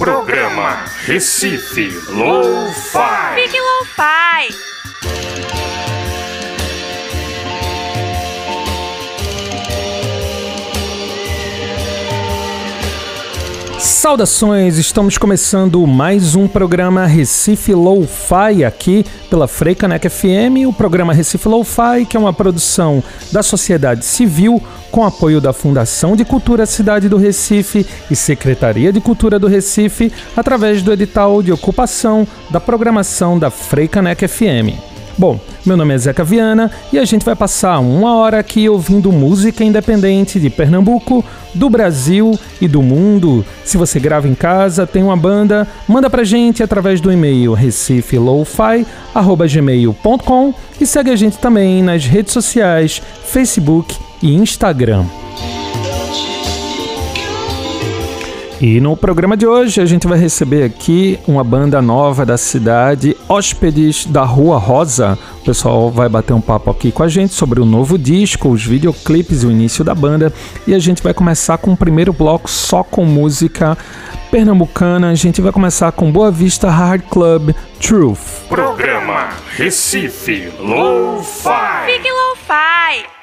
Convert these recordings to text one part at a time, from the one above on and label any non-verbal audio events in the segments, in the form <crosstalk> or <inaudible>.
Programa Recife Low-Fi. Fique Lo-Fi. Saudações, estamos começando mais um programa Recife Lo-Fi aqui pela Freicanec FM, o programa Recife Lo-Fi, que é uma produção da sociedade civil com apoio da Fundação de Cultura Cidade do Recife e Secretaria de Cultura do Recife, através do edital de ocupação da programação da Freicanec FM. Bom, meu nome é Zeca Viana e a gente vai passar uma hora aqui ouvindo música independente de Pernambuco, do Brasil e do mundo. Se você grava em casa, tem uma banda, manda pra gente através do e-mail recifelowfi@gmail.com e segue a gente também nas redes sociais, Facebook e Instagram. E no programa de hoje a gente vai receber aqui uma banda nova da cidade, Hóspedes da Rua Rosa. O pessoal vai bater um papo aqui com a gente sobre o novo disco, os videoclipes e o início da banda. E a gente vai começar com o primeiro bloco só com música pernambucana. A gente vai começar com Boa Vista Hard Club Truth. Programa Recife Low-Fi. Fique Lo-Fi. Not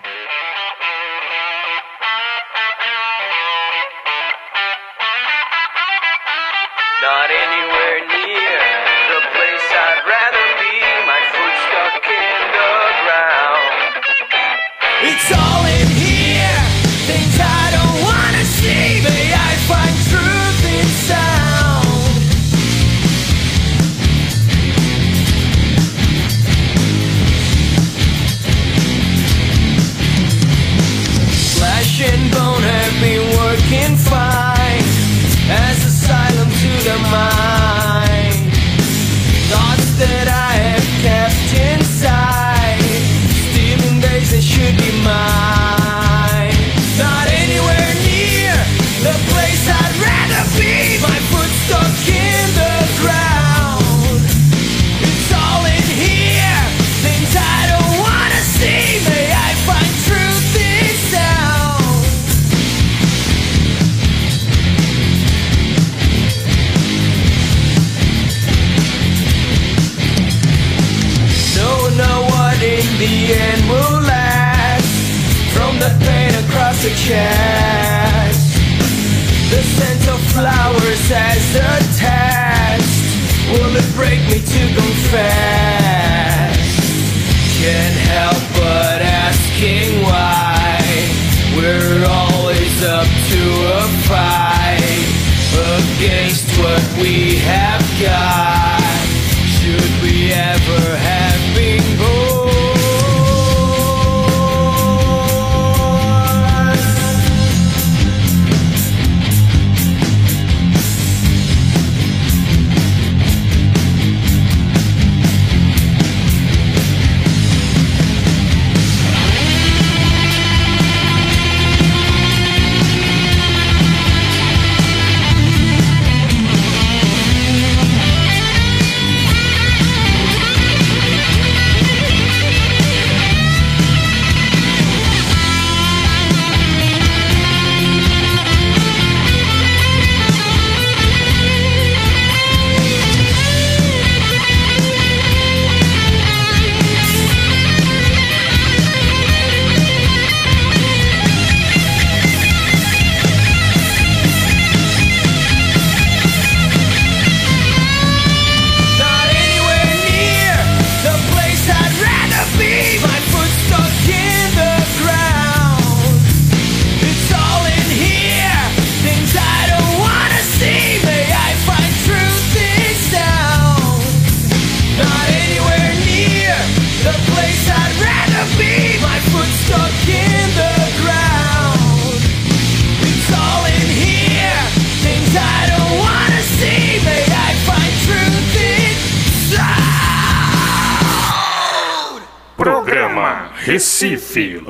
Recife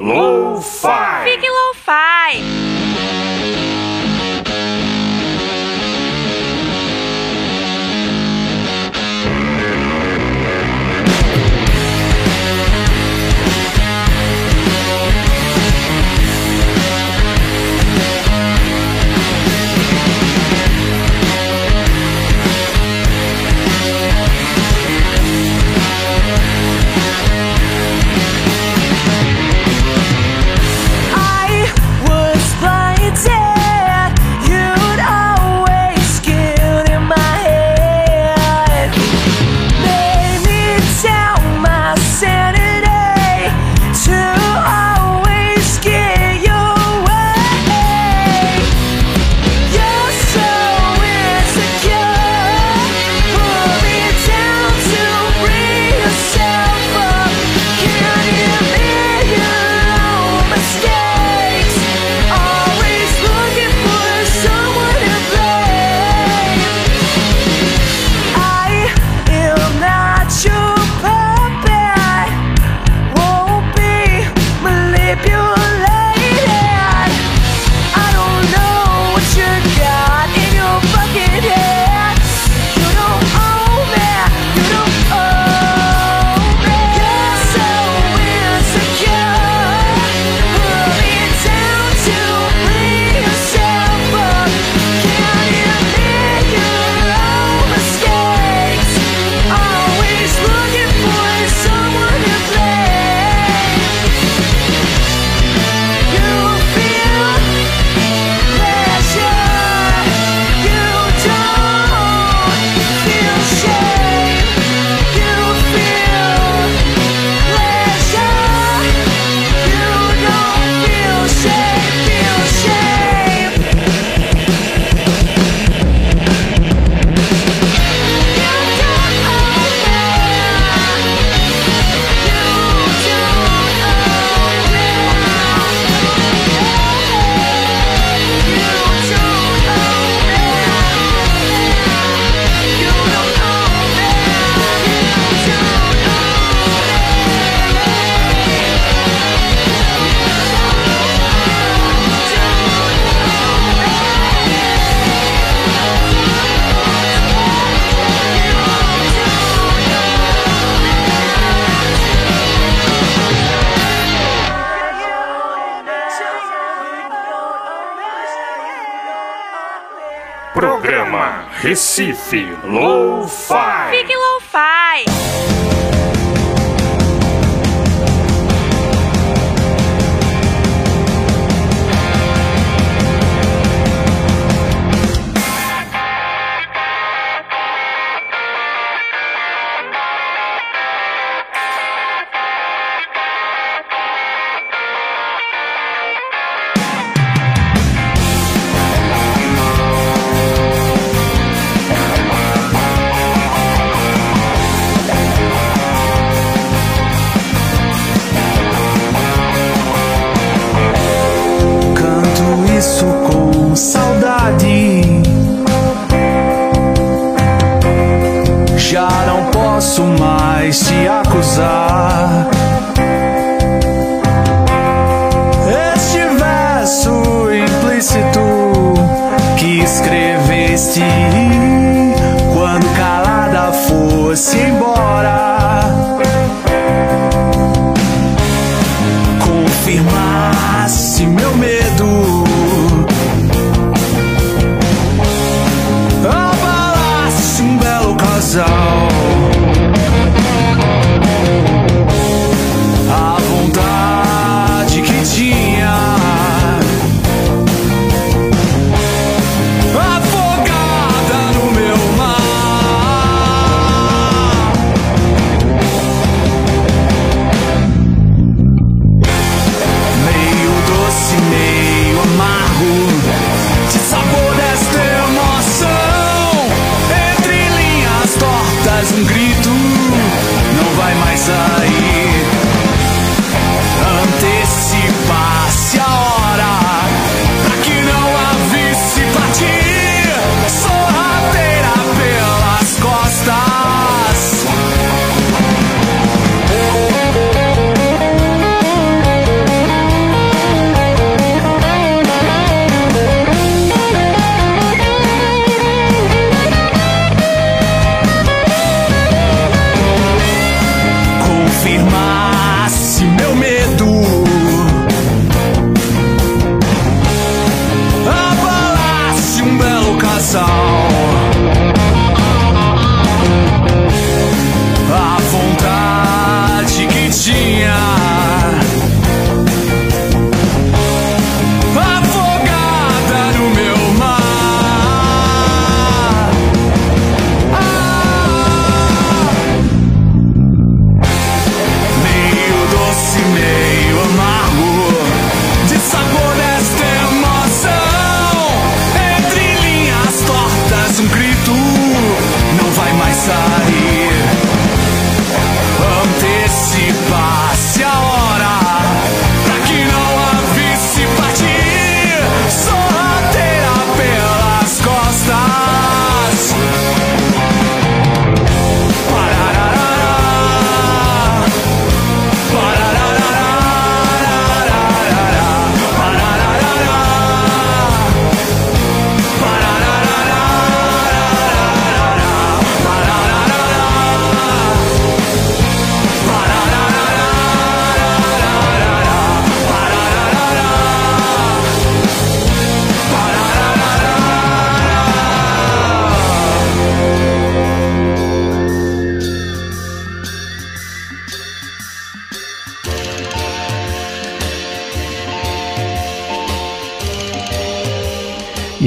Recife Lo-Fi.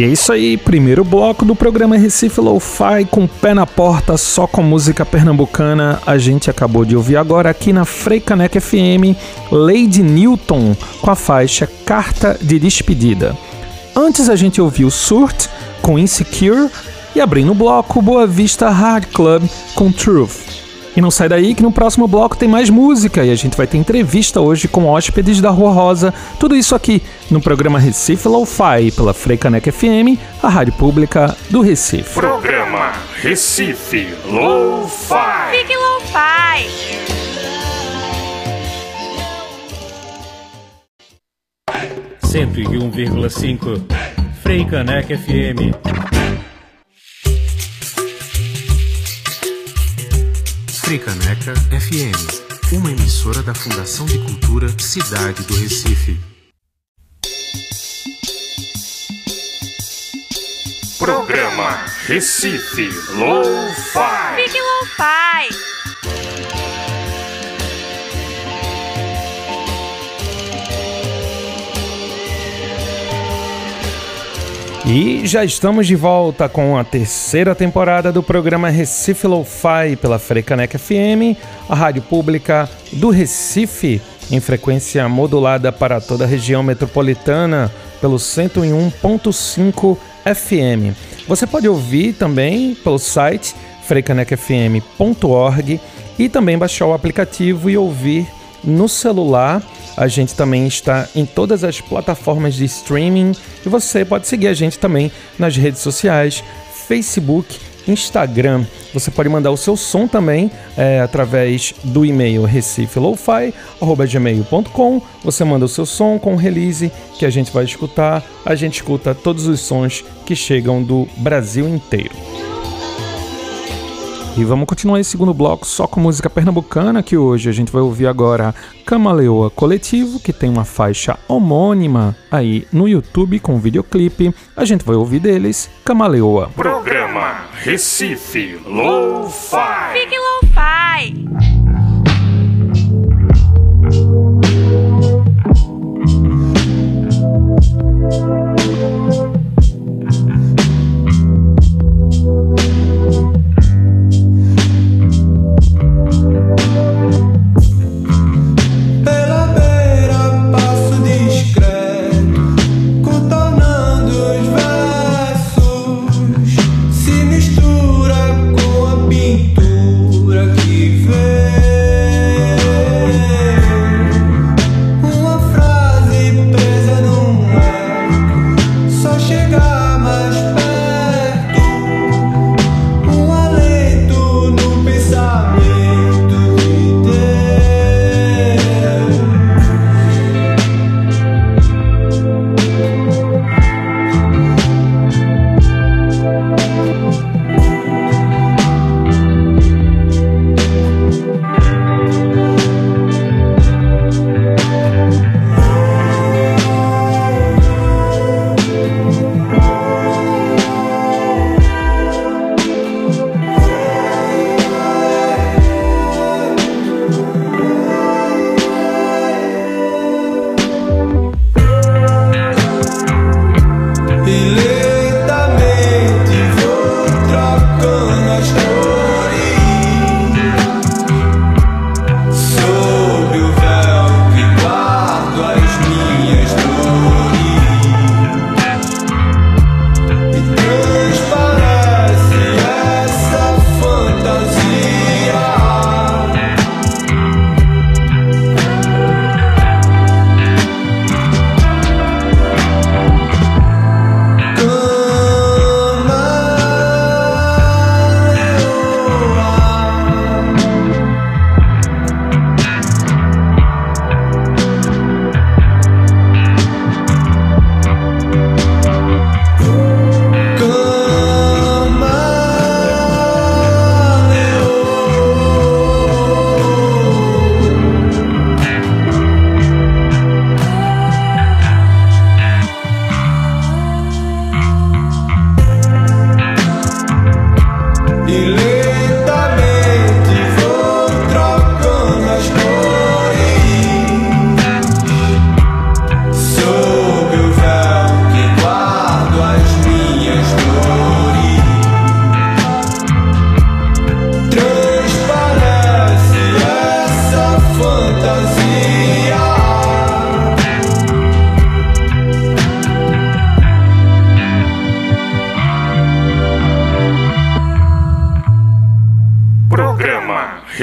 E é isso aí, primeiro bloco do programa Recife Lo-Fi com pé na porta, só com música pernambucana. A gente acabou de ouvir agora aqui na Freicaneca FM Lady Newton com a faixa Carta de Despedida. Antes a gente ouviu Surt com Insecure e abrindo o bloco Boa Vista Hard Club com Truth. E não sai daí que no próximo bloco tem mais música e a gente vai ter entrevista hoje com hóspedes da Rua Rosa. Tudo isso aqui no programa Recife Lo-Fi pela Freicaneca FM, a rádio pública do Recife. Programa Recife Lo-Fi. Fique Lo-Fi. Cento e um vírgula cinco Frei Caneca FM. Fricaneca FM, uma emissora da Fundação de Cultura Cidade do Recife. Programa Recife Lo-Fi. Fique Lo-Fi. E já estamos de volta com a terceira temporada do programa Recife Lo-Fi pela Frecanec FM, a rádio pública do Recife, em frequência modulada para toda a região metropolitana pelo 101.5 FM. Você pode ouvir também pelo site frecanecfm.org e também baixar o aplicativo e ouvir no celular. A gente também está em todas as plataformas de streaming e você pode seguir a gente também nas redes sociais, Facebook, Instagram. Você pode mandar o seu som também é, através do e-mail recifelofi.gmail.com. Você manda o seu som com release que a gente vai escutar. A gente escuta todos os sons que chegam do Brasil inteiro. E vamos continuar esse segundo bloco só com música pernambucana, que hoje a gente vai ouvir agora Camaleoa Coletivo, que tem uma faixa homônima aí no YouTube com videoclipe. A gente vai ouvir deles Camaleoa. Programa Recife Lo-Fi. Fique Lo-Fi. Pela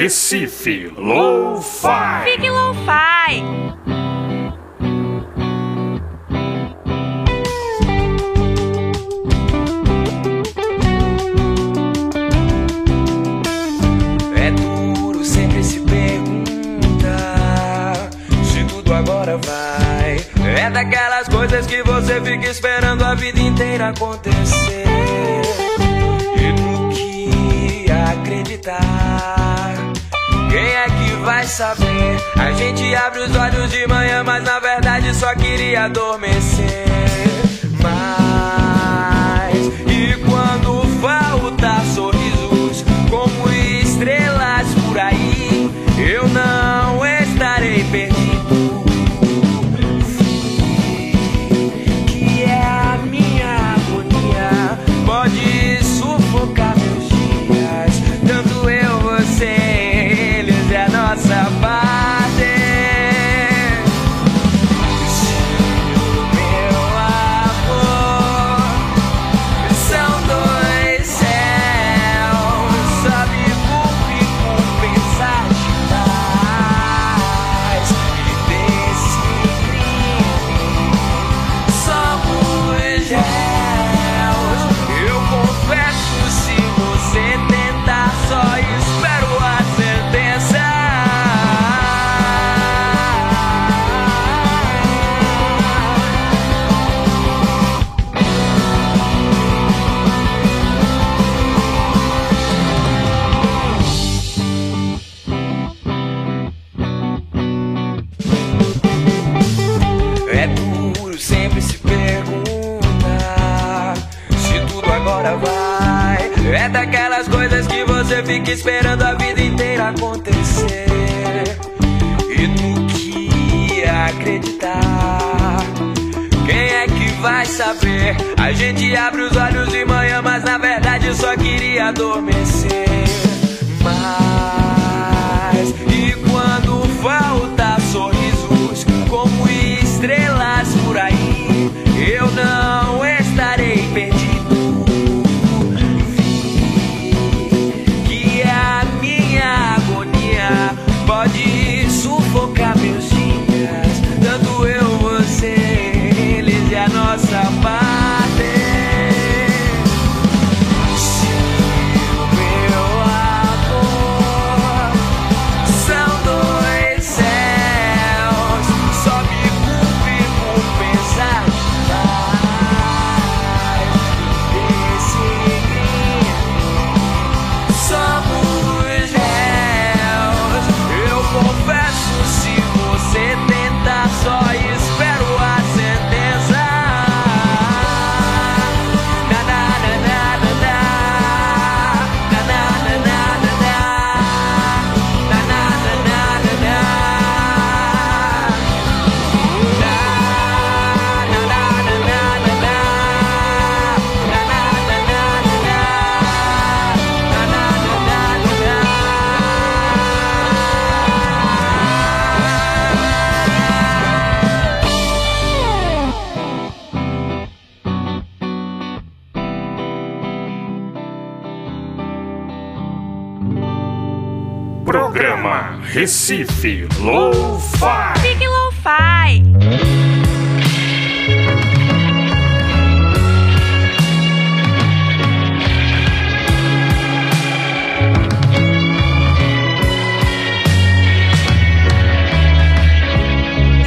Recife Lo-Fi. Fique Lo-Fi. É duro sempre se perguntar se tudo agora vai. É daquelas coisas que você fica esperando a vida inteira acontecer. E no que acreditar. Quem é que vai saber? A gente abre os olhos de manhã, mas na verdade só queria adormecer. Mas e quando falta sorrisos como estrelas por aí, eu não fica esperando a vida inteira acontecer. E tu que acreditar. Quem é que vai saber? A gente abre os olhos de manhã, mas na verdade só queria adormecer. Recife Lo-Fi. Big Lo-Fi.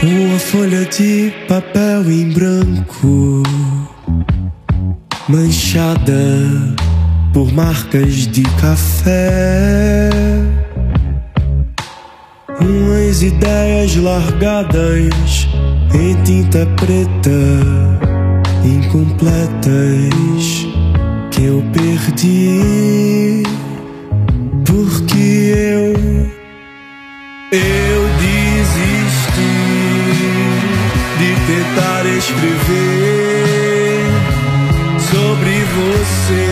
Uma folha de papel em branco, manchada por marcas de café. Ideias largadas em tinta preta, incompletas, que eu perdi. Porque eu eu desisti de tentar escrever sobre você.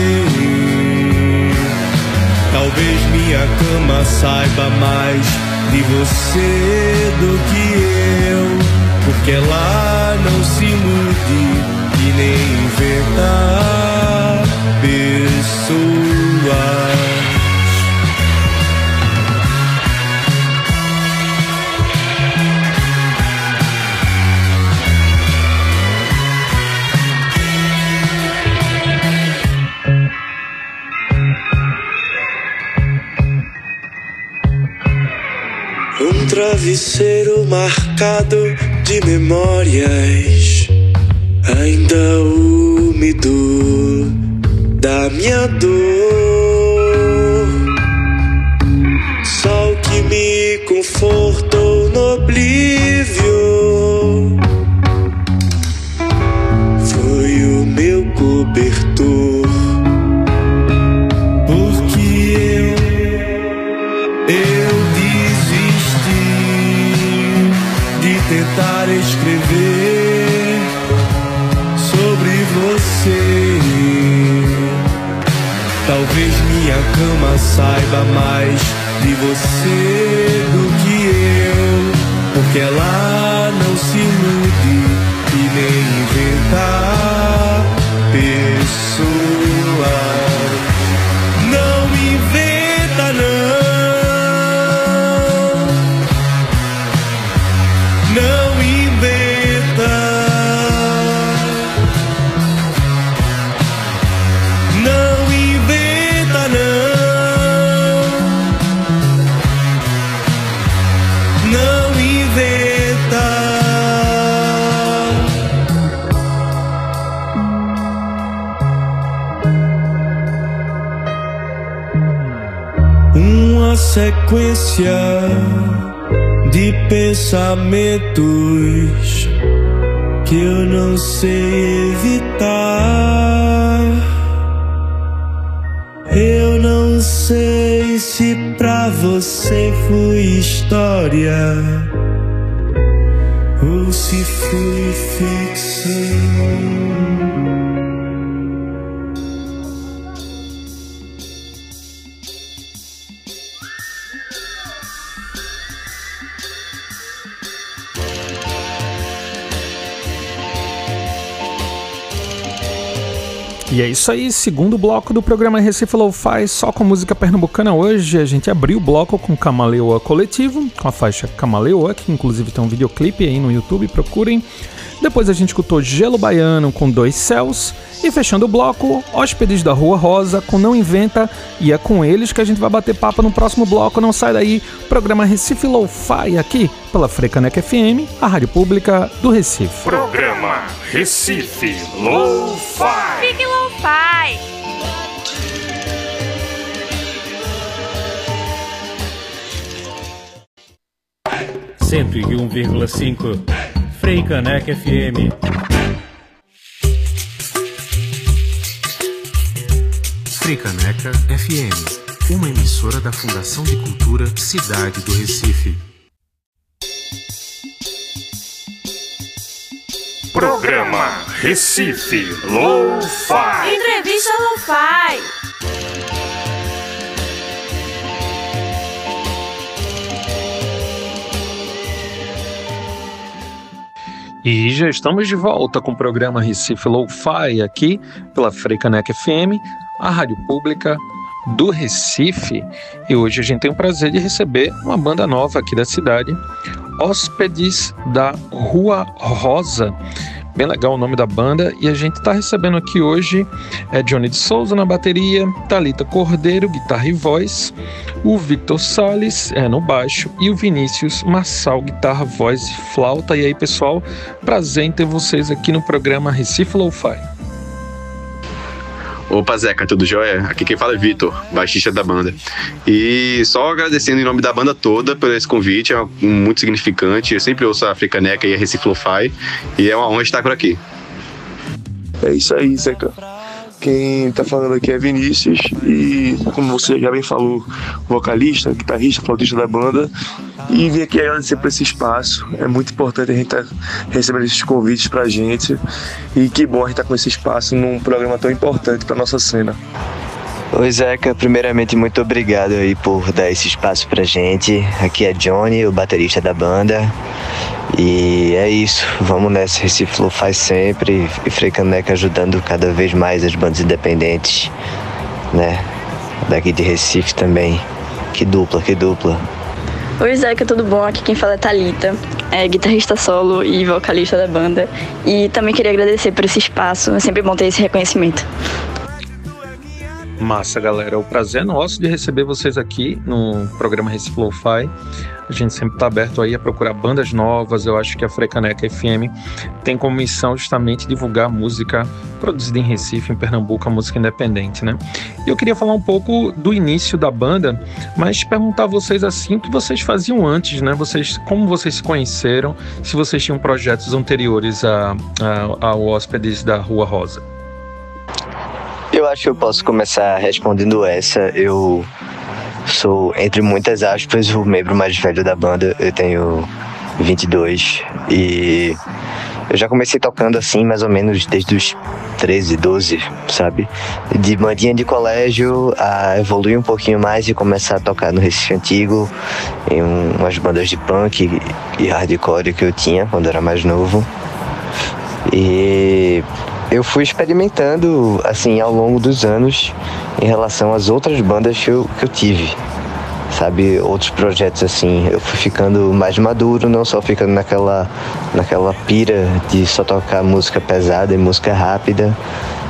Talvez minha cama saiba mais de você do que eu, porque ela não se ilude e nem inventa pessoas. Travesseiro marcado de memórias, ainda úmido da minha dor. Saiba mais sequência de pensamentos que eu não sei evitar. Se pra você fui história ou se fui ficção. E é isso aí, segundo bloco do programa Recife Lo-Fi, só com música pernambucana hoje. A gente abriu o bloco com Camaleoa Coletivo, com a faixa Camaleoa, que inclusive tem um videoclipe aí no YouTube, procurem. Depois a gente escutou Gelo Baiano com Dois Céus. E fechando o bloco, Hóspedes da Rua Rosa com Não Inventa. E é com eles que a gente vai bater papo no próximo bloco. Não sai daí, programa Recife Lo-Fi aqui pela Frecanec FM, a rádio pública do Recife. Programa Recife Lo-Fi. Fique Lo-Fi. Cento e um vírgula cinco Freicanec FM. Frecaneca FM, uma emissora da Fundação de Cultura Cidade do Recife. Programa Recife Lo-Fi. Entrevista Lo-Fi. E já estamos de volta com o programa Recife Lo-Fi aqui pela Freicanec FM, a rádio pública do Recife. E hoje a gente tem o prazer de receber uma banda nova aqui da cidade, Hóspedes da Rua Rosa. Bem legal o nome da banda. E a gente está recebendo aqui hoje é Johnny de Souza na bateria, Talita Cordeiro, guitarra e voz, o Victor Salles é, no baixo e o Vinícius Massal, guitarra, voz e flauta. E aí, pessoal, prazer em ter vocês aqui no programa Recife Lo-Fi. Opa, Zeca, tudo jóia? Aqui quem fala é Vitor, baixista da banda. E só agradecendo em nome da banda toda por esse convite, é muito significante. Eu sempre ouço a Africaneca e a Recife Lo-Fi, e é uma honra estar por aqui. É isso aí, Zeca. Quem tá falando aqui é Vinícius e, como você já bem falou, vocalista, guitarrista, flautista da banda. E vim aqui agradecer por esse espaço. É muito importante a gente estar tá recebendo esses convites pra gente. E que bom a gente estar tá com esse espaço num programa tão importante pra nossa cena. Oi Zeca, primeiramente muito obrigado aí por dar esse espaço pra gente. Aqui é Johnny, o baterista da banda. E é isso, vamos nessa. Recife Flow faz sempre e Frecaneca ajudando cada vez mais as bandas independentes, né? Daqui de Recife também. Que dupla, que dupla. Oi Zeca, tudo bom? Aqui quem fala é Thalita, é guitarrista solo e vocalista da banda. E também queria agradecer por esse espaço, é sempre bom ter esse reconhecimento. Massa, galera. O prazer é nosso de receber vocês aqui no programa Recife Lo-Fi. A gente sempre está aberto aí a procurar bandas novas. Eu acho que a Frecaneca FM tem como missão justamente divulgar música produzida em Recife, em Pernambuco, a música independente, né? E eu queria falar um pouco do início da banda, mas perguntar a vocês assim o que vocês faziam antes, né? Vocês, como vocês se conheceram, se vocês tinham projetos anteriores a, a, ao Hóspedes da Rua Rosa. Eu acho que eu posso começar respondendo essa. Eu sou, entre muitas aspas, o membro mais velho da banda. Eu tenho 22 e eu já comecei tocando assim, mais ou menos desde os 13, 12, sabe? De bandinha de colégio a evoluir um pouquinho mais e começar a tocar no Recife Antigo, em umas bandas de punk e hardcore que eu tinha quando era mais novo. E eu fui experimentando, assim, ao longo dos anos em relação às outras bandas que eu, que eu tive. Sabe, outros projetos assim, eu fui ficando mais maduro, não só ficando naquela, naquela pira de só tocar música pesada e música rápida.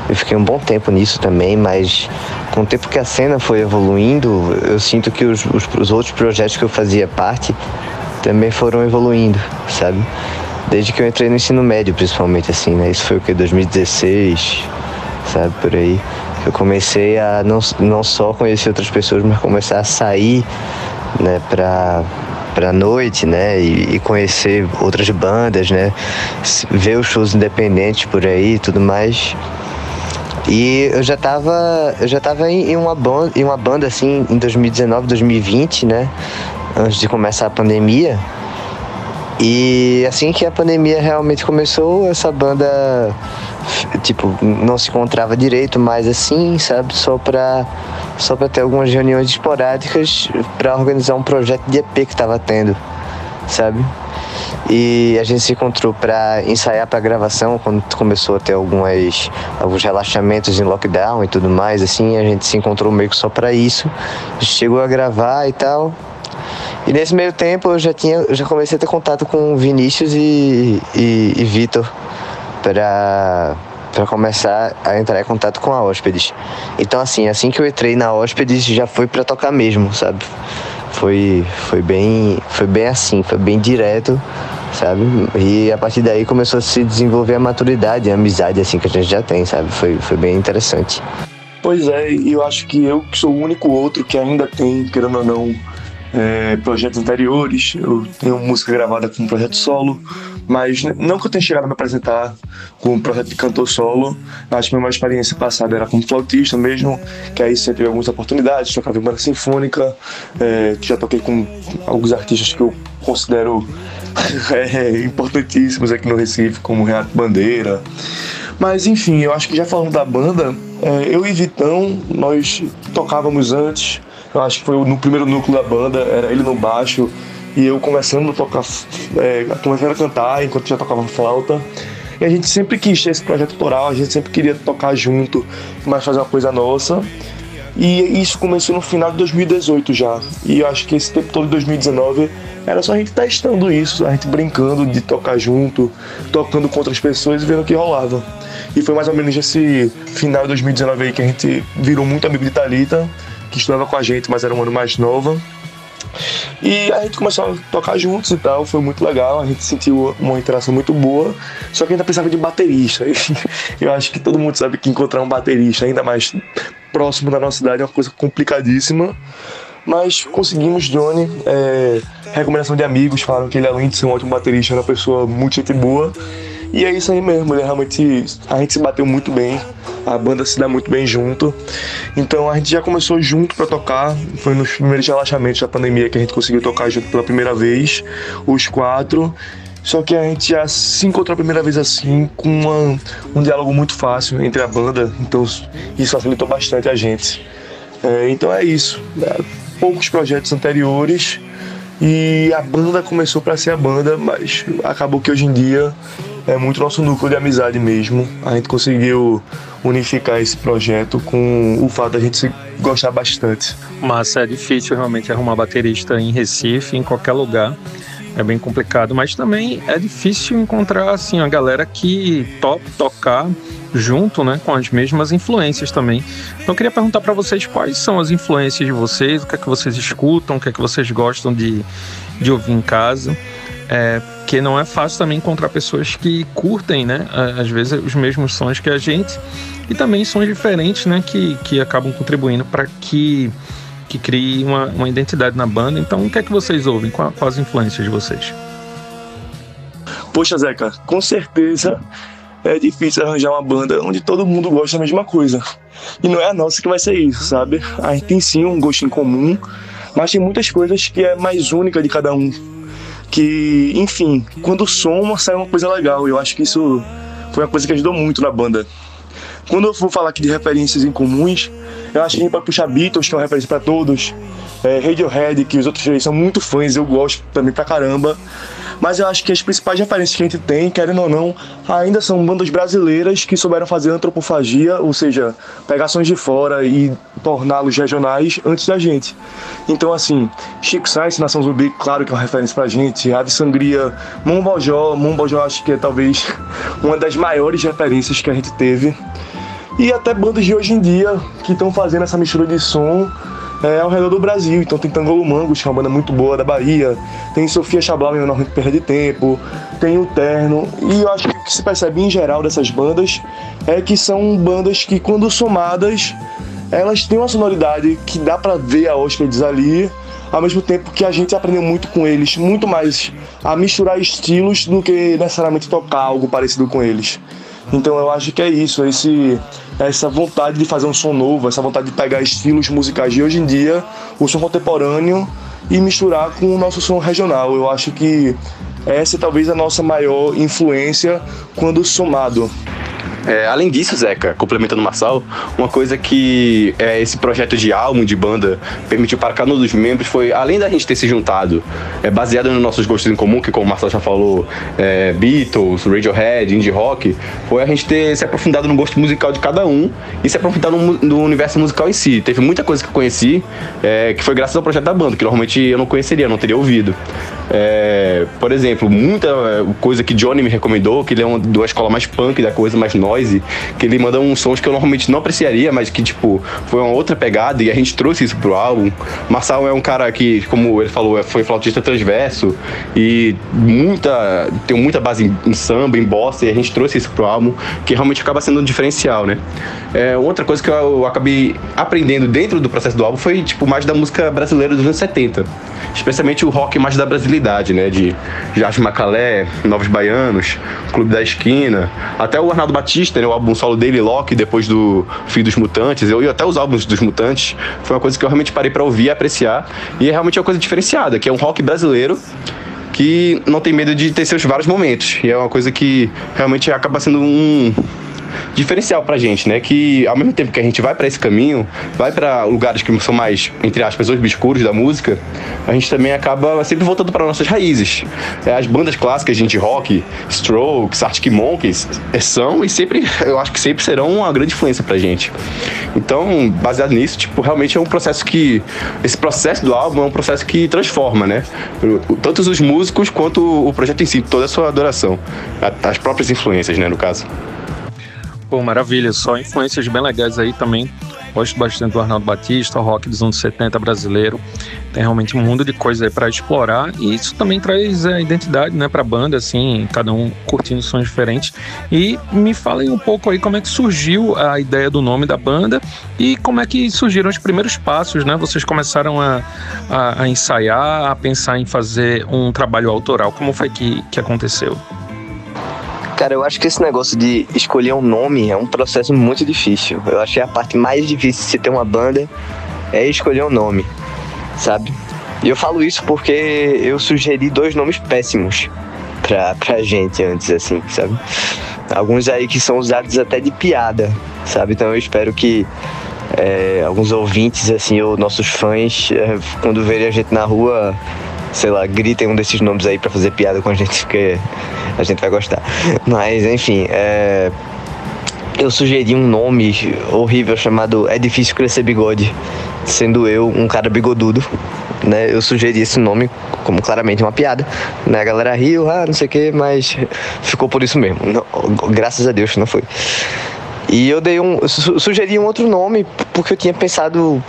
Eu fiquei um bom tempo nisso também, mas com o tempo que a cena foi evoluindo, eu sinto que os, os, os outros projetos que eu fazia parte também foram evoluindo, sabe? Desde que eu entrei no ensino médio, principalmente, assim, né? Isso foi o que? 2016, sabe? Por aí. Eu comecei a não, não só conhecer outras pessoas, mas começar a sair, né? Pra, pra noite, né? E, e conhecer outras bandas, né? Ver os shows independentes por aí e tudo mais. E eu já tava, eu já tava em, uma banda, em uma banda assim em 2019, 2020, né? Antes de começar a pandemia. E assim que a pandemia realmente começou, essa banda tipo não se encontrava direito mais assim, sabe, só para só para ter algumas reuniões esporádicas para organizar um projeto de EP que estava tendo, sabe? E a gente se encontrou para ensaiar para gravação quando começou a ter algumas alguns relaxamentos em lockdown e tudo mais, assim, a gente se encontrou meio que só para isso. Chegou a gravar e tal. E nesse meio tempo eu já tinha, já comecei a ter contato com Vinícius e, e, e Vitor para para começar a entrar em contato com a hóspedes. Então assim, assim que eu entrei na hóspedes já foi para tocar mesmo, sabe? Foi foi bem foi bem assim, foi bem direto, sabe? E a partir daí começou a se desenvolver a maturidade, a amizade assim que a gente já tem, sabe? Foi foi bem interessante. Pois é, e eu acho que eu que sou o único outro que ainda tem, querendo ou não, é, projetos anteriores. Eu tenho música gravada com um projeto solo, mas não que eu tenha chegado a me apresentar com um projeto de cantor solo. Acho que minha experiência passada era como flautista mesmo, que aí sempre tive algumas oportunidades, tocava em banda sinfônica, é, já toquei com alguns artistas que eu considero <laughs> é, importantíssimos aqui no Recife, como Renato Bandeira. Mas enfim, eu acho que já falando da banda, é, eu e Vitão, nós tocávamos antes, eu acho que foi no primeiro núcleo da banda, era ele no baixo e eu começando a tocar, é, começando a cantar enquanto já tocava flauta. E a gente sempre quis ter esse projeto autoral, a gente sempre queria tocar junto, mas fazer uma coisa nossa. E isso começou no final de 2018 já. E eu acho que esse tempo todo de 2019 era só a gente testando isso, a gente brincando de tocar junto, tocando com outras pessoas e vendo o que rolava. E foi mais ou menos esse final de 2019 aí que a gente virou muito amigo de Talita que estudava com a gente, mas era um ano mais nova. E a gente começou a tocar juntos e tal, foi muito legal, a gente sentiu uma interação muito boa, só que ainda precisava de baterista. <laughs> Eu acho que todo mundo sabe que encontrar um baterista ainda mais próximo da nossa cidade é uma coisa complicadíssima. Mas conseguimos Johnny, é, recomendação de amigos, falaram que ele além de ser um ótimo baterista, era uma pessoa muito gente boa. E é isso aí mesmo, ele realmente. A gente se bateu muito bem, a banda se dá muito bem junto. Então a gente já começou junto para tocar, foi nos primeiros relaxamentos da pandemia que a gente conseguiu tocar junto pela primeira vez, os quatro. Só que a gente já se encontrou a primeira vez assim, com uma, um diálogo muito fácil entre a banda, então isso facilitou bastante a gente. É, então é isso. Né? Poucos projetos anteriores e a banda começou para ser a banda, mas acabou que hoje em dia é muito nosso núcleo de amizade mesmo. A gente conseguiu unificar esse projeto com o fato da gente se gostar bastante. Mas é difícil realmente arrumar baterista em Recife, em qualquer lugar. É bem complicado, mas também é difícil encontrar assim a galera que top tocar junto, né, com as mesmas influências também. Então eu queria perguntar para vocês quais são as influências de vocês, o que é que vocês escutam, o que é que vocês gostam de, de ouvir em casa. É, porque não é fácil também encontrar pessoas que curtem, né? Às vezes os mesmos sons que a gente e também sons diferentes, né? Que, que acabam contribuindo para que, que crie uma, uma identidade na banda. Então, o que é que vocês ouvem? Quais as influências de vocês? Poxa, Zeca, com certeza é difícil arranjar uma banda onde todo mundo gosta da mesma coisa. E não é a nossa que vai ser isso, sabe? A gente tem sim um gosto em comum, mas tem muitas coisas que é mais única de cada um que, enfim, quando soma sai uma coisa legal. Eu acho que isso foi uma coisa que ajudou muito na banda. Quando eu vou falar aqui de referências em comuns, eu acho que a gente pode puxar Beatles, que é uma referência para todos, é, Radiohead, que os outros três são muito fãs, eu gosto também pra caramba. Mas eu acho que as principais referências que a gente tem, querendo ou não, ainda são bandas brasileiras que souberam fazer antropofagia, ou seja, pegar sons de fora e torná-los regionais antes da gente. Então, assim, Chico Science, Nação Zumbi, claro que é uma referência pra gente. Ave Sangria, Mombojó, Mombojó acho que é talvez <laughs> uma das maiores referências que a gente teve. E até bandas de hoje em dia que estão fazendo essa mistura de som é, ao redor do Brasil. Então tem Tangolo Mangos, que é uma banda muito boa da Bahia, tem Sofia Chablau, Menor Muito Perda de Tempo, tem o Terno, e eu acho que o que se percebe em geral dessas bandas é que são bandas que, quando somadas, elas têm uma sonoridade que dá para ver a hóspedes ali, ao mesmo tempo que a gente aprendeu muito com eles, muito mais a misturar estilos do que necessariamente tocar algo parecido com eles. Então eu acho que é isso, esse, essa vontade de fazer um som novo, essa vontade de pegar estilos musicais de hoje em dia, o som contemporâneo e misturar com o nosso som regional. Eu acho que essa é talvez a nossa maior influência quando somado. É, além disso, Zeca, complementando o Marçal, uma coisa que é, esse projeto de álbum, de banda, permitiu para cada um dos membros foi, além da gente ter se juntado, é, baseado nos nossos gostos em comum, que como o Marçal já falou, é, Beatles, Radiohead, indie rock, foi a gente ter se aprofundado no gosto musical de cada um e se aprofundar no, no universo musical em si. Teve muita coisa que eu conheci é, que foi graças ao projeto da banda, que normalmente eu não conheceria, não teria ouvido. É, por exemplo, muita coisa que Johnny me recomendou, que ele é uma, uma escola mais punk, da coisa mais noise, que ele manda uns sons que eu normalmente não apreciaria, mas que, tipo, foi uma outra pegada e a gente trouxe isso pro álbum. Marçal é um cara que, como ele falou, foi flautista transverso e muita, tem muita base em, em samba, em bossa, e a gente trouxe isso pro álbum, que realmente acaba sendo um diferencial, né? É, outra coisa que eu, acabei aprendendo dentro do processo do álbum foi, tipo, mais da música brasileira dos anos 70 especialmente o rock mais da né? De Jorge Macalé, Novos Baianos, Clube da Esquina, até o Arnaldo Batista, né? O álbum solo dele, Loki, depois do Fim dos Mutantes, eu e até os álbuns dos Mutantes, foi uma coisa que eu realmente parei para ouvir e apreciar, e é realmente uma coisa diferenciada, que é um rock brasileiro que não tem medo de ter seus vários momentos, e é uma coisa que realmente acaba sendo um diferencial pra gente, né? Que ao mesmo tempo que a gente vai para esse caminho, vai para lugares que são mais, entre aspas, obscuros da música, a gente também acaba sempre voltando para nossas raízes. É, as bandas clássicas de rock, Strokes, Arctic Monkeys, é, são e sempre, eu acho que sempre serão uma grande influência pra gente. Então, baseado nisso, tipo, realmente é um processo que esse processo do álbum é um processo que transforma, né? Tanto os músicos quanto o projeto em si, toda a sua adoração, as próprias influências, né, no caso. Pô, maravilha, só influências bem legais aí também. Gosto bastante do Arnaldo Batista, rock dos anos 70 brasileiro. Tem realmente um mundo de coisa aí para explorar e isso também traz a identidade, né, para banda, assim, cada um curtindo sons diferentes. E me falem um pouco aí como é que surgiu a ideia do nome da banda e como é que surgiram os primeiros passos, né? Vocês começaram a, a, a ensaiar, a pensar em fazer um trabalho autoral. Como foi que, que aconteceu? Cara, eu acho que esse negócio de escolher um nome é um processo muito difícil. Eu acho que a parte mais difícil de se ter uma banda é escolher um nome, sabe? E eu falo isso porque eu sugeri dois nomes péssimos pra, pra gente antes, assim, sabe? Alguns aí que são usados até de piada, sabe? Então eu espero que é, alguns ouvintes, assim, ou nossos fãs, é, quando verem a gente na rua, sei lá, gritem um desses nomes aí para fazer piada com a gente, porque a gente vai gostar. Mas, enfim, é... eu sugeri um nome horrível chamado É Difícil Crescer Bigode, sendo eu um cara bigodudo. Né, eu sugeri esse nome como claramente uma piada, né? A galera riu, ah, não sei o que, mas ficou por isso mesmo. Não, graças a Deus não foi. E eu dei um. sugeri um outro nome, porque eu tinha pensado um,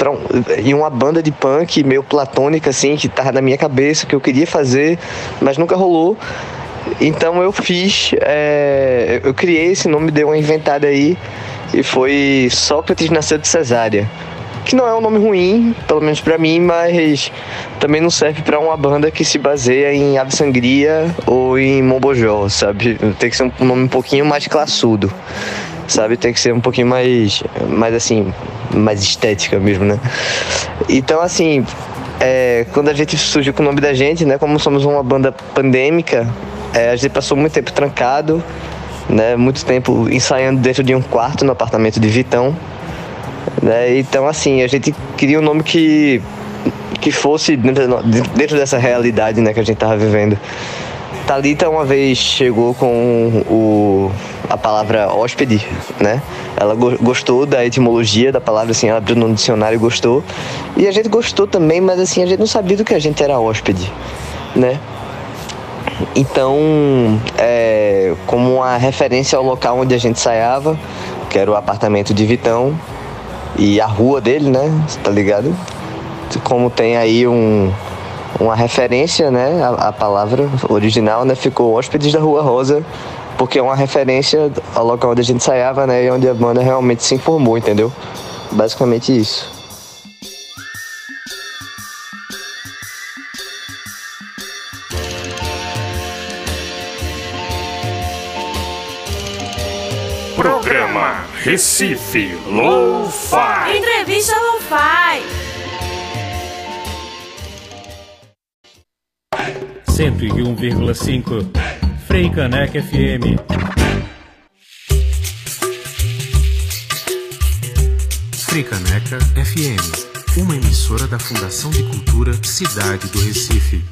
em uma banda de punk meio platônica, assim, que tava na minha cabeça, que eu queria fazer, mas nunca rolou. Então eu fiz, é, eu criei esse nome, dei uma inventada aí, e foi Sócrates Nasceu de Cesárea. Que não é um nome ruim, pelo menos para mim, mas também não serve para uma banda que se baseia em Ave Sangria ou em Mombojó, sabe? Tem que ser um nome um pouquinho mais classudo, sabe? Tem que ser um pouquinho mais, mais assim, mais estética mesmo, né? Então, assim, é, quando a gente surgiu com o nome da gente, né? Como somos uma banda pandêmica, é, a gente passou muito tempo trancado, né? Muito tempo ensaiando dentro de um quarto no apartamento de Vitão. Né? Então, assim, a gente queria um nome que, que fosse dentro, dentro dessa realidade né, que a gente estava vivendo. Talita uma vez chegou com o, a palavra hóspede, né? Ela go gostou da etimologia da palavra, assim, ela abriu no dicionário e gostou. E a gente gostou também, mas assim, a gente não sabia do que a gente era hóspede, né? Então, é, como uma referência ao local onde a gente ensaiava, que era o apartamento de Vitão e a rua dele, né? Tá ligado? Como tem aí um, uma referência, né? A, a, palavra original, né? Ficou Hóspedes da Rua Rosa, porque é uma referência ao local onde a gente ensaiava, né? E onde a banda realmente se informou, entendeu? Basicamente isso. Recife Lo-Fi. Entrevista Lo-Fi. 101,5 Frei Caneca FM. Fricaneca FM, uma emissora da Fundação de Cultura Cidade do Recife.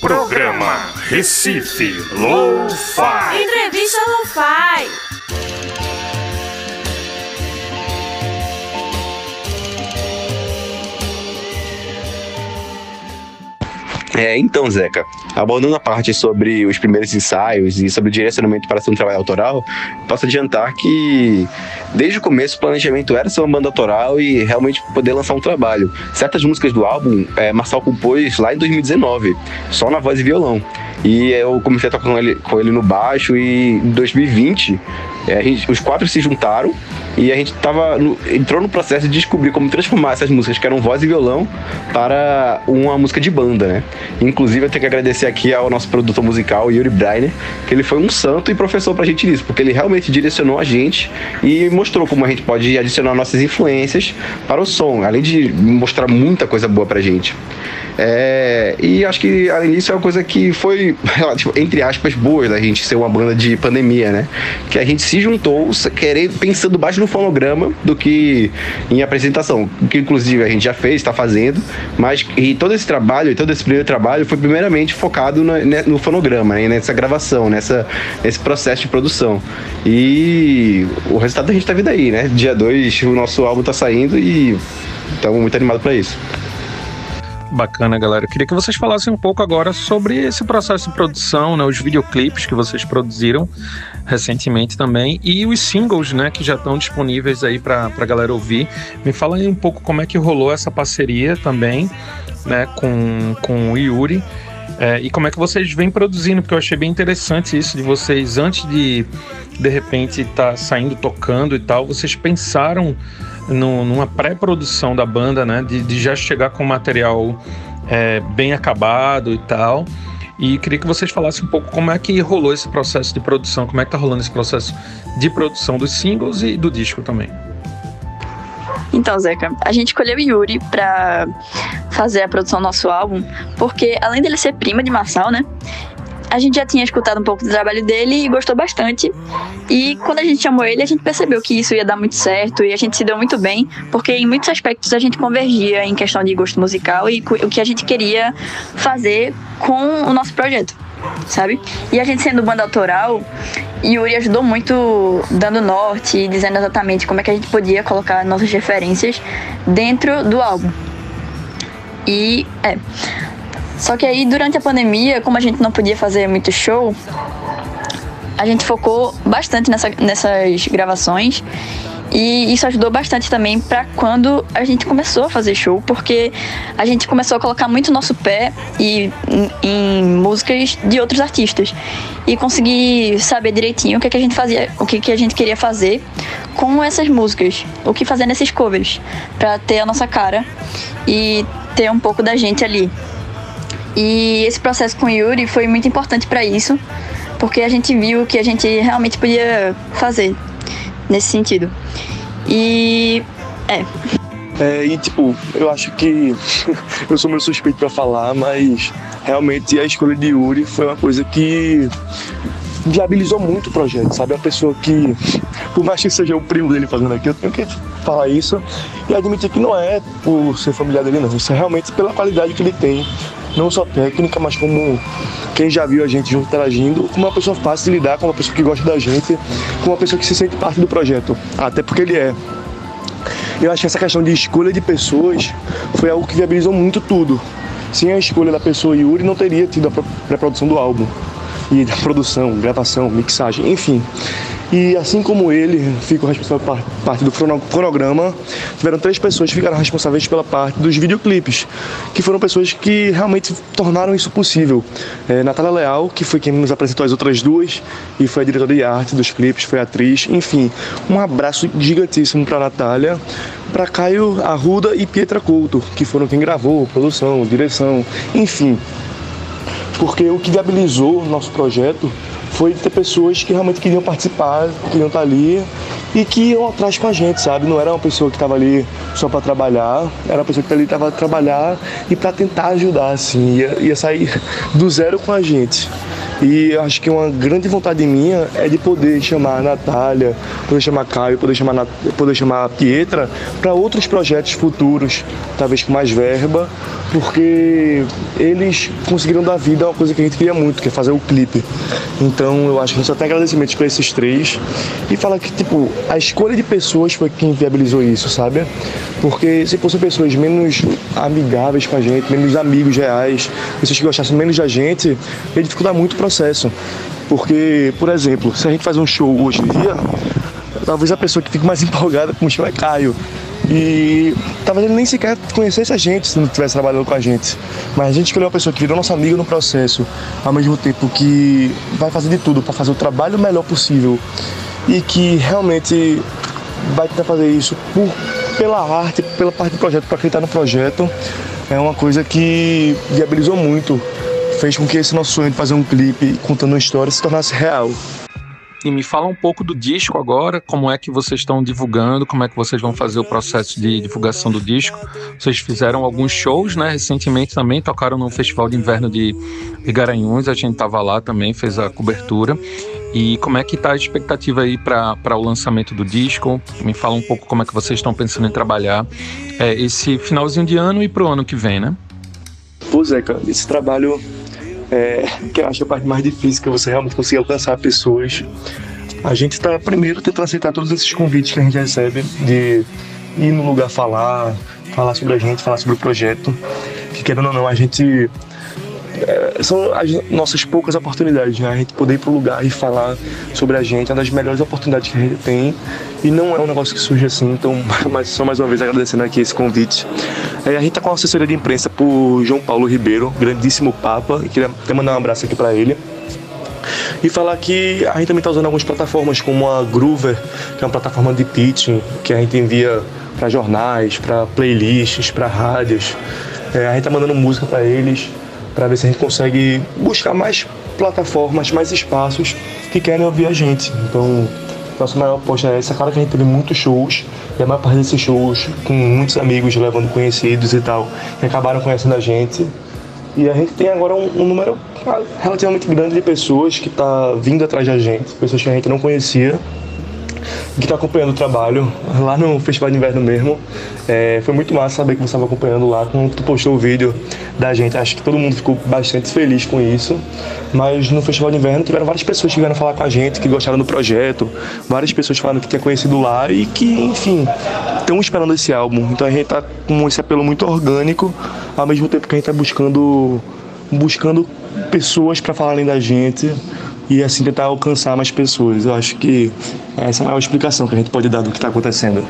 Programa Recife Lo-Fi. Entrevista Lo-Fi. É, então, Zeca, abordando a parte sobre os primeiros ensaios e sobre o direcionamento para ser um trabalho autoral, posso adiantar que desde o começo o planejamento era ser uma banda autoral e realmente poder lançar um trabalho. Certas músicas do álbum, é, Marçal compôs lá em 2019, só na voz e violão. E eu comecei a tocar com ele, com ele no baixo e em 2020 é, gente- os quatro se juntaram e a gente tava no- entrou no processo de descobrir como transformar essas músicas que eram voz e violão para uma música de banda, né? Inclusive eu tenho que agradecer aqui ao nosso produtor musical, Yuri Breiner, que ele foi um santo e professor pra gente nisso, porque ele realmente direcionou a gente e mostrou como a gente pode adicionar nossas influências para o som, além de mostrar muita coisa boa pra gente. É, e acho que além disso é uma coisa que foi, relativo- <laughs> entre aspas, boa da gente ser uma banda de pandemia, né? Que a gente se juntou querendo, pensando mais no fonograma do que em apresentação. Que inclusive a gente já fez, está fazendo, mas e todo esse trabalho, e todo esse primeiro trabalho foi primeiramente focado no, né, no fonograma, né, nessa gravação, nessa, nesse processo de produção. E o resultado a gente tá vendo aí, né? Dia 2 o nosso álbum tá saindo e estamos muito animados para isso. Bacana, galera. Eu queria que vocês falassem um pouco agora sobre esse processo de produção, né, os videoclipes que vocês produziram recentemente também e os singles, né, que já estão disponíveis aí para a galera ouvir. Me fala aí um pouco como é que rolou essa parceria também, né, com, com o Yuri. é, e como é que vocês vêm produzindo, porque eu achei bem interessante isso de vocês, antes de de repente estar saindo tocando e tal, vocês pensaram numa pré-produção da banda, né? De, de já chegar com material é, bem acabado e tal. E queria que vocês falassem um pouco como é que rolou esse processo de produção, como é que tá rolando esse processo de produção dos singles e do disco também. Então, Zeca, a gente escolheu o Yuri pra fazer a produção do nosso álbum, porque além dele ser prima de Marçal, né? A gente já tinha escutado um pouco do trabalho dele e gostou bastante. E quando a gente chamou ele, a gente percebeu que isso ia dar muito certo e a gente se deu muito bem, porque em muitos aspectos a gente convergia em questão de gosto musical e o que a gente queria fazer com o nosso projeto, sabe? E a gente sendo banda autoral, Yuri ajudou muito dando norte e dizendo exatamente como é que a gente podia colocar nossas referências dentro do álbum. E é. Só que aí durante a pandemia, como a gente não podia fazer muito show, a gente focou bastante nessa- nessas gravações. E isso ajudou bastante também para quando a gente começou a fazer show, porque a gente começou a colocar muito nosso pé e, em, músicas de outros artistas. E conseguir saber direitinho o que, é que a gente fazia, o que, que a gente queria fazer com essas músicas, o que fazer nesses covers, para ter a nossa cara e ter um pouco da gente ali. E esse processo com o Yuri foi muito importante para isso, porque a gente viu que a gente realmente podia fazer nesse sentido. E é, É, e tipo, eu acho que <laughs> eu sou meio suspeito pra falar, mas realmente a escolha de Yuri foi uma coisa que viabilizou muito o projeto, sabe? A pessoa que, por mais que seja o primo dele fazendo aqui, eu tenho que falar isso e admitir que não é por ser familiar dele, não. Isso é realmente pela qualidade que ele tem, não só técnica, mas como quem já viu a gente junto interagindo, como uma pessoa fácil de lidar, com uma pessoa que gosta da gente, com uma pessoa que se sente parte do projeto, até porque ele é. Eu acho que essa questão de escolha de pessoas foi algo que viabilizou muito tudo. Sem a escolha da pessoa Yuri, não teria tido a pré- pré-produção do álbum. E da produção, gravação, mixagem, enfim. E assim como ele ficou responsável por parte do crono- cronograma, tiveram três pessoas que ficaram responsáveis pela parte dos videoclipes, que foram pessoas que realmente tornaram isso possível. É, Natália Leal, que foi quem nos apresentou as outras duas, e foi a diretora de arte dos clipes, foi atriz, enfim. Um abraço gigantíssimo para Natália, para Caio Arruda e Pietra Couto, que foram quem gravou, produção, direção, enfim porque o que viabilizou o nosso projeto foi ter pessoas que realmente queriam participar, queriam estar ali e que iam atrás com a gente, sabe? Não era uma pessoa que estava ali só para trabalhar, era uma pessoa que ali estava trabalhar e para tentar ajudar, assim, ia, ia sair do zero com a gente. E acho que uma grande vontade minha é de poder chamar a Natália, poder chamar Caio, poder chamar, poder chamar a Pietra para outros projetos futuros, talvez com mais verba, porque eles conseguiram dar vida a uma coisa que a gente queria muito, que é fazer o clipe. Então eu acho que só tem agradecimentos para esses três e falar que, tipo, a escolha de pessoas foi quem viabilizou isso, sabe? Porque se fossem pessoas menos amigáveis com a gente, menos amigos reais, pessoas que gostassem menos da gente, ia dificultar muito o processo. Porque, por exemplo, se a gente faz um show hoje em dia, talvez a pessoa que fique mais <laughs> empolgada com o show é Caio. E talvez ele nem sequer conhecesse a gente se não estivesse trabalhando com a gente. Mas a gente escolheu uma pessoa que virou nossa amiga no processo, ao mesmo tempo que vai fazer de tudo para fazer o trabalho melhor possível e que realmente vai tentar fazer isso por pela arte, pela parte do projeto, para acreditar no projeto, é uma coisa que viabilizou muito, fez com que esse nosso sonho de fazer um clipe contando uma história se tornasse real. E me fala um pouco do disco agora, como é que vocês estão divulgando, como é que vocês vão fazer o processo de divulgação do disco. Vocês fizeram alguns shows, né? Recentemente também tocaram no Festival de Inverno de, Garanhuns, a gente estava lá também, fez a cobertura. E como é que está a expectativa aí para o lançamento do disco? Me fala um pouco como é que vocês estão pensando em trabalhar é, esse finalzinho de ano e para o ano que vem, né? Pô, Zeca, esse trabalho é, que eu acho a parte mais difícil, que você realmente conseguir alcançar pessoas. A gente está primeiro tentando aceitar todos esses convites que a gente recebe de ir no lugar falar, falar sobre a gente, falar sobre o projeto. Que querendo ou não, a gente é, são as nossas poucas oportunidades, né? A gente poder ir para o lugar e falar sobre a gente é uma das melhores oportunidades que a gente tem e não é um negócio que surge assim. Então, <laughs> mas só mais uma vez agradecendo aqui esse convite. É, a gente está com a assessoria de imprensa por João Paulo Ribeiro, grandíssimo Papa, e queria até mandar um abraço aqui para ele. E falar que a gente também está usando algumas plataformas como a Groover, que é uma plataforma de pitching, que a gente envia para jornais, para playlists, para rádios. É, a gente está mandando música para eles para ver se a gente consegue buscar mais plataformas, mais espaços que querem ouvir a gente. Então, nossa maior aposta é essa. Claro que a gente teve muitos shows, e a maior parte desses shows com muitos amigos levando conhecidos e tal, que acabaram conhecendo a gente. E a gente tem agora um, um número relativamente grande de pessoas que está vindo atrás da gente, pessoas que a gente não conhecia que está acompanhando o trabalho lá no Festival de Inverno mesmo. É, foi muito massa saber que você estava acompanhando lá, quando tu postou o vídeo da gente. Acho que todo mundo ficou bastante feliz com isso. Mas no Festival de Inverno tiveram várias pessoas que vieram falar com a gente, que gostaram do projeto, várias pessoas falando que tinha conhecido lá e que, enfim, estão esperando esse álbum. Então a gente está com esse apelo muito orgânico, ao mesmo tempo que a gente está buscando, buscando pessoas para falarem da gente e assim tentar alcançar mais pessoas. Eu acho que essa é a maior explicação que a gente pode dar do que está acontecendo.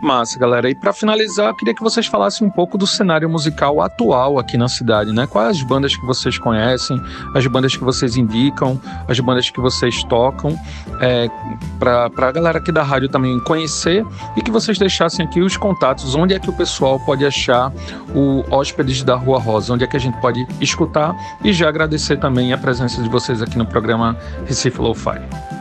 Massa, galera. E para finalizar, queria que vocês falassem um pouco do cenário musical atual aqui na cidade, né? Quais as bandas que vocês conhecem, as bandas que vocês indicam, as bandas que vocês tocam, é, para a galera aqui da rádio também conhecer e que vocês deixassem aqui os contatos, onde é que o pessoal pode achar o Hóspedes da Rua Rosa, onde é que a gente pode escutar e já agradecer também a presença de vocês aqui no programa Recife Lo-Fi.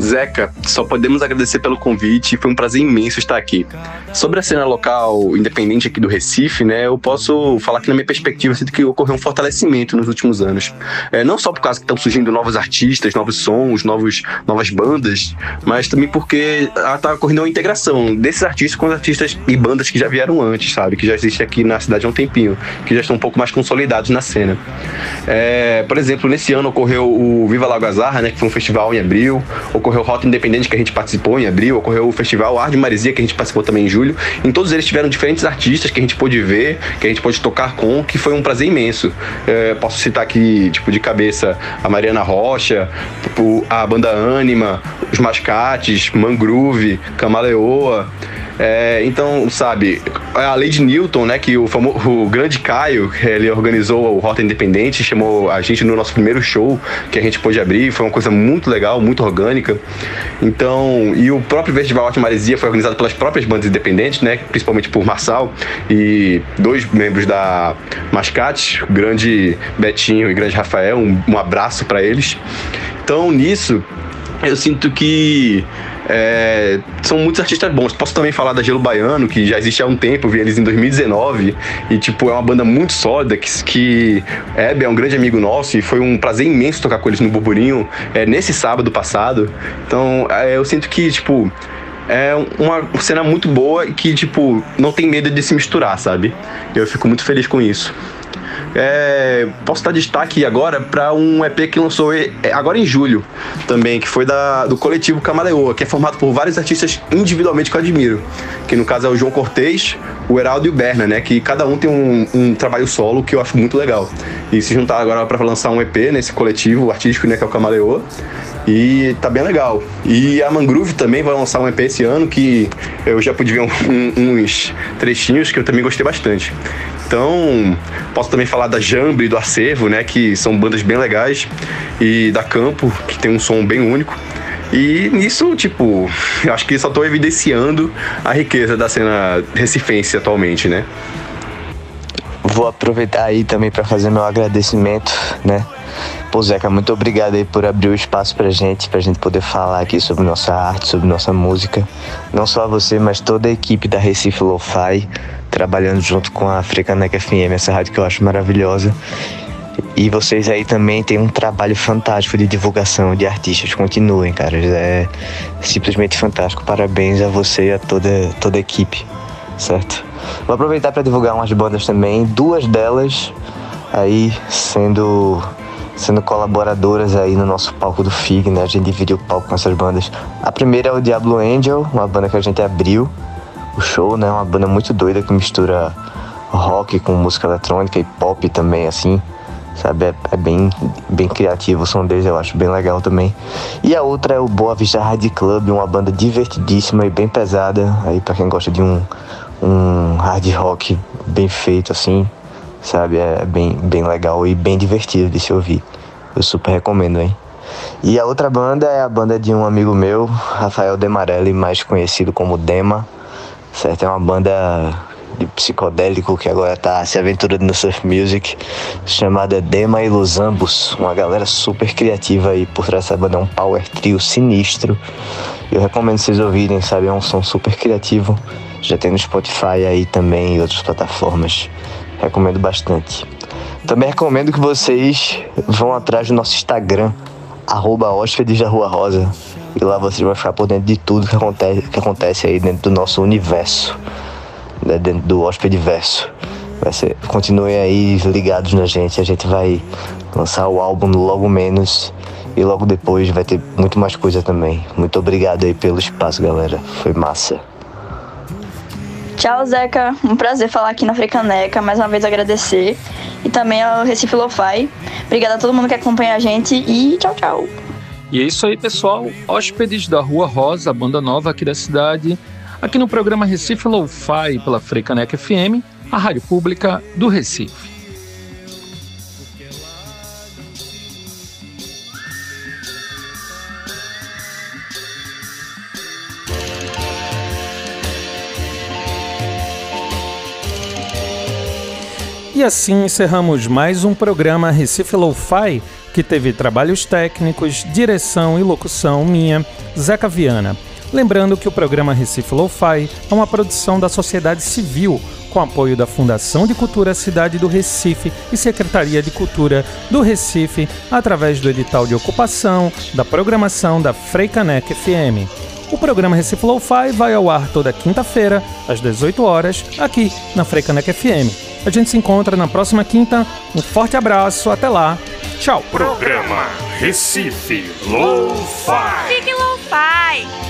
Zeca, só podemos agradecer pelo convite, foi um prazer imenso estar aqui. Sobre a cena local independente aqui do Recife, né, eu posso falar que na minha perspectiva sinto que ocorreu um fortalecimento nos últimos anos. É, não só por causa que estão surgindo novos artistas, novos sons, novos, novas bandas, mas também porque está ocorrendo uma integração desses artistas com os artistas e bandas que já vieram antes, sabe, que já existem aqui na cidade há um tempinho, que já estão um pouco mais consolidados na cena. É, por exemplo, nesse ano ocorreu o Viva Lago Azar, né, que foi um festival em abril, ocorreu Rota Independente que a gente participou em abril, ocorreu o Festival Ar de Maresia que a gente participou também em julho. Em todos eles tiveram diferentes artistas que a gente pôde ver, que a gente pôde tocar com, que foi um prazer imenso. É, posso citar aqui, tipo, de cabeça, a Mariana Rocha, a banda Anima, os Mascates, Mangroove, Camaleoa. É, então, sabe, a lei de Newton, né, que o, famoso, o grande Caio, ele organizou o Rota Independente, chamou a gente no nosso primeiro show que a gente pôde abrir, foi uma coisa muito legal, muito orgânica. Então, e o próprio Festival Arte Maresia foi organizado pelas próprias bandas independentes, né, principalmente por Marçal e dois membros da Mascate, o grande Betinho e o grande Rafael, um, um abraço para eles. Então, nisso, eu sinto que é, são muitos artistas bons. Posso também falar da Gelo Baiano, que já existe há um tempo, eu vi eles em 2019. E, tipo, é uma banda muito sólida, que, que Hebe é um grande amigo nosso e foi um prazer imenso tocar com eles no Burburinho é, nesse sábado passado. Então, é, eu sinto que, tipo, é uma cena muito boa e que, tipo, não tem medo de se misturar, sabe? Eu fico muito feliz com isso. É, posso dar destaque agora para um EP que lançou agora em julho também, que foi da, do coletivo Camaleoa, que é formado por vários artistas individualmente que eu admiro. Que no caso é o João Cortez, o Heraldo e o Berna, né? Que cada um tem um, um trabalho solo que eu acho muito legal. E se juntar agora para lançar um EP nesse coletivo artístico, né? Que é o Camaleoa. E tá bem legal. E a Mangrove também vai lançar um EP esse ano que eu já pude ver um, um, uns trechinhos que eu também gostei bastante. Então, posso também falar da Jambre e do Acervo, né, que são bandas bem legais, e da Campo, que tem um som bem único. E nisso, tipo, eu acho que só estou evidenciando a riqueza da cena recifense atualmente, né? Vou aproveitar aí também para fazer meu agradecimento, né? Pô, Zeca, muito obrigado aí por abrir o espaço pra gente, pra gente poder falar aqui sobre nossa arte, sobre nossa música. Não só você, mas toda a equipe da Recife Lo-Fi trabalhando junto com a Africanec FM, essa rádio que eu acho maravilhosa. E vocês aí também têm um trabalho fantástico de divulgação de artistas. Continuem, cara. É simplesmente fantástico. Parabéns a você e a toda, toda a equipe, certo? Vou aproveitar para divulgar umas bandas também. Duas delas aí sendo sendo colaboradoras aí no nosso palco do FIG, né? A gente dividiu o palco com essas bandas. A primeira é o Diablo Angel, uma banda que a gente abriu o show, né? Uma banda muito doida que mistura rock com música eletrônica e pop também, assim. Sabe? É, é, bem, bem criativo o som deles, eu acho bem legal também. E a outra é o Boa Vista Hard Club, uma banda divertidíssima e bem pesada. Aí para quem gosta de um, um hard rock bem feito, assim, sabe? É bem, bem legal e bem divertido de se ouvir. Eu super recomendo, hein? E a outra banda é a banda de um amigo meu, Rafael Demarelli, mais conhecido como Dema certo? É uma banda de psicodélico que agora tá se aventurando no surf music, chamada Dema e Los Ambos, uma galera super criativa aí por trás dessa banda, é um power trio sinistro. Eu recomendo vocês ouvirem, sabe? É um som super criativo. Já tem no Spotify aí também e outras plataformas. Recomendo bastante. Também recomendo que vocês vão atrás do nosso Instagram, arroba hóspedes da Rua Rosa. E lá você vai ficar por dentro de tudo que acontece, que acontece aí dentro do nosso universo, né, dentro do hóspede verso. Vai ser, continuem aí ligados na gente, a gente vai lançar o álbum logo menos e logo depois vai ter muito mais coisa também. Muito obrigado aí pelo espaço, galera. Foi massa. Tchau, Zeca. Um prazer falar aqui na Frecaneca. Mais uma vez agradecer. E também ao Recife Lo-Fi. Obrigada a todo mundo que acompanha a gente e tchau, tchau. E é isso aí, pessoal. Hóspedes da Rua Rosa, banda nova aqui da cidade, aqui no programa Recife Lo-Fi pela Freicaneca FM, a rádio pública do Recife. Assim encerramos mais um programa Recife Lo-Fi que teve trabalhos técnicos, direção e locução minha, Zeca Viana. Lembrando que o programa Recife Lo-Fi é uma produção da sociedade civil, com apoio da Fundação de Cultura Cidade do Recife e Secretaria de Cultura do Recife, através do edital de ocupação da programação da Freicanec FM. O programa Recife Lo-Fi vai ao ar toda quinta-feira, às 18 horas, aqui na Freicanec FM. A gente se encontra na próxima quinta. Um forte abraço, até lá. Tchau. Programa Recife Low-Fi. Fique Lo-Fi.